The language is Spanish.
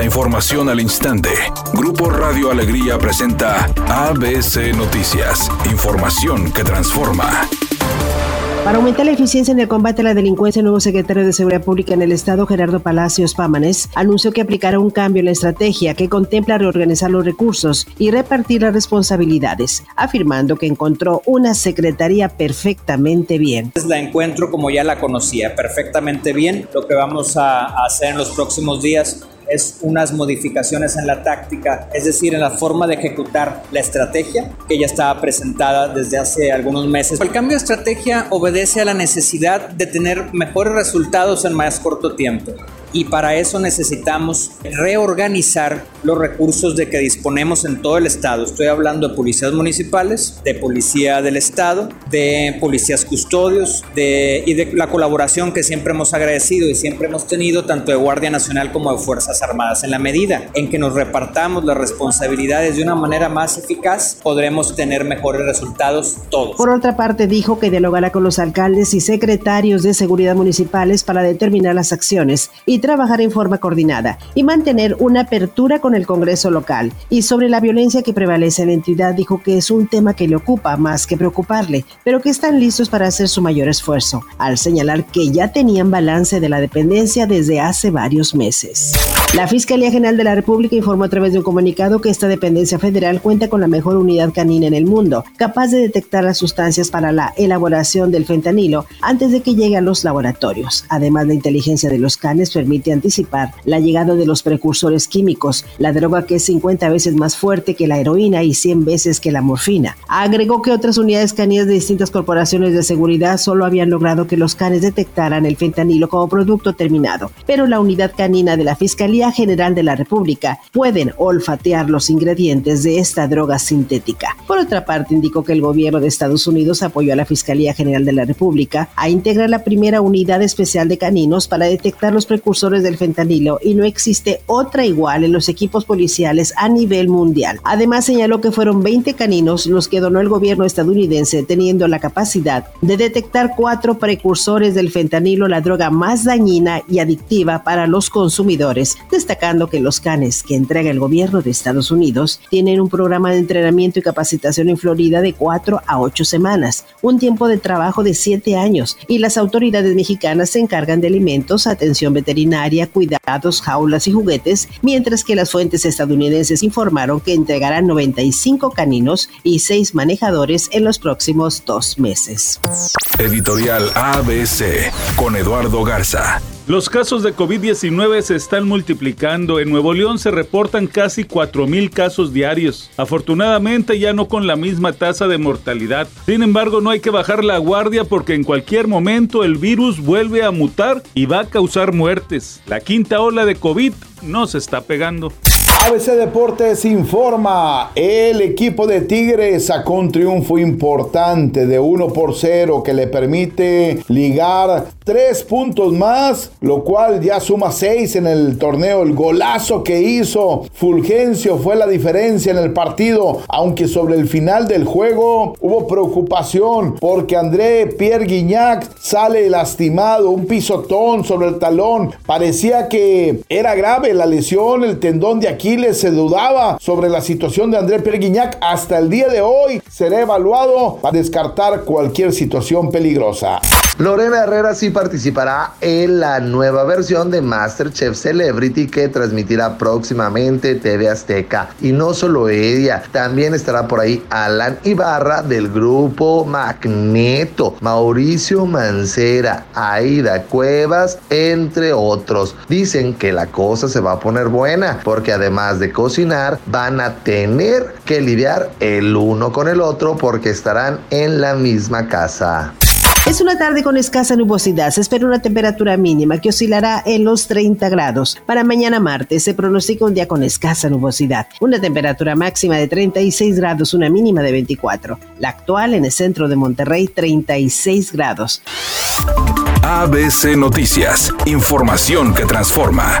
La información al instante. Grupo Radio Alegría presenta ABC Noticias. Información que transforma. Para aumentar la eficiencia en el combate a la delincuencia, el nuevo secretario de Seguridad Pública en el Estado, Gerardo Palacios Pámanes, anunció que aplicará un cambio en la estrategia que contempla reorganizar los recursos y repartir las responsabilidades, afirmando que encontró una secretaría perfectamente bien. La encuentro como ya la conocía, perfectamente bien. Lo que vamos a hacer en los próximos días es unas modificaciones en la táctica, es decir, en la forma de ejecutar la estrategia que ya estaba presentada desde hace algunos meses. El cambio de estrategia obedece a la necesidad de tener mejores resultados en más corto tiempo y para eso necesitamos reorganizar los recursos de que disponemos en todo el estado. Estoy hablando de policías municipales, de policía del estado, de policías custodios de, y de la colaboración que siempre hemos agradecido y siempre hemos tenido tanto de Guardia Nacional como de Fuerzas Armadas. En la medida en que nos repartamos las responsabilidades de una manera más eficaz, podremos tener mejores resultados todos. Por otra parte, dijo que dialogará con los alcaldes y secretarios de seguridad municipales para determinar las acciones y trabajar en forma coordinada y mantener una apertura con el Congreso local. Y sobre la violencia que prevalece en la entidad, dijo que es un tema que le ocupa más que preocuparle, pero que están listos para hacer su mayor esfuerzo, al señalar que ya tenían balance de la dependencia desde hace varios meses. La Fiscalía General de la República informó a través de un comunicado que esta dependencia federal cuenta con la mejor unidad canina en el mundo, capaz de detectar las sustancias para la elaboración del fentanilo antes de que llegue a los laboratorios. Además, la inteligencia de los canes permite anticipar la llegada de los precursores químicos, la droga que es 50 veces más fuerte que la heroína y 100 veces que la morfina. Agregó que otras unidades caninas de distintas corporaciones de seguridad solo habían logrado que los canes detectaran el fentanilo como producto terminado, pero la unidad canina de la Fiscalía General de la República pueden olfatear los ingredientes de esta droga sintética. Por otra parte, indicó que el gobierno de Estados Unidos apoyó a la Fiscalía General de la República a integrar la primera unidad especial de caninos para detectar los precursores del fentanilo y no existe otra igual en los equipos policiales a nivel mundial. Además, señaló que fueron 20 caninos los que donó el gobierno estadounidense, teniendo la capacidad de detectar cuatro precursores del fentanilo, la droga más dañina y adictiva para los consumidores, destacando que los canes que entrega el gobierno de Estados Unidos tienen un programa de entrenamiento y capacitación en Florida de 4 a 8 semanas, un tiempo de trabajo de 7 años, y las autoridades mexicanas se encargan de alimentos, atención veterinaria, cuidados, jaulas y juguetes, mientras que las fuentes estadounidenses informaron que entregarán 95 caninos y 6 manejadores en los próximos dos meses. Editorial ABC con Eduardo Garza. Los casos de COVID-19 se están multiplicando. En Nuevo León se reportan casi 4.000 casos diarios. Afortunadamente ya no con la misma tasa de mortalidad. Sin embargo, no hay que bajar la guardia porque en cualquier momento el virus vuelve a mutar y va a causar muertes. La quinta ola de COVID no se está pegando. ABC Deportes informa, el equipo de Tigres sacó un triunfo importante de 1 por 0 que le permite ligar 3 puntos más, lo cual ya suma 6 en el torneo. El golazo que hizo Fulgencio fue la diferencia en el partido, aunque sobre el final del juego hubo preocupación porque André Pierre Guignac sale lastimado, un pisotón sobre el talón. Parecía que era grave la lesión, el tendón de aquí se dudaba sobre la situación de André Perguiñac. Hasta el día de hoy será evaluado para descartar cualquier situación peligrosa. Lorena Herrera sí participará en la nueva versión de MasterChef Celebrity que transmitirá próximamente TV Azteca. Y no solo ella, también estará por ahí Alan Ibarra del grupo Magneto, Mauricio Mancera, Aida Cuevas, entre otros. Dicen que la cosa se va a poner buena porque además de cocinar van a tener que lidiar el uno con el otro porque estarán en la misma casa. Es una tarde con escasa nubosidad. Se espera una temperatura mínima que oscilará en los 30 grados. Para mañana martes se pronostica un día con escasa nubosidad. Una temperatura máxima de 36 grados, una mínima de 24. La actual en el centro de Monterrey, 36 grados. ABC Noticias. Información que transforma.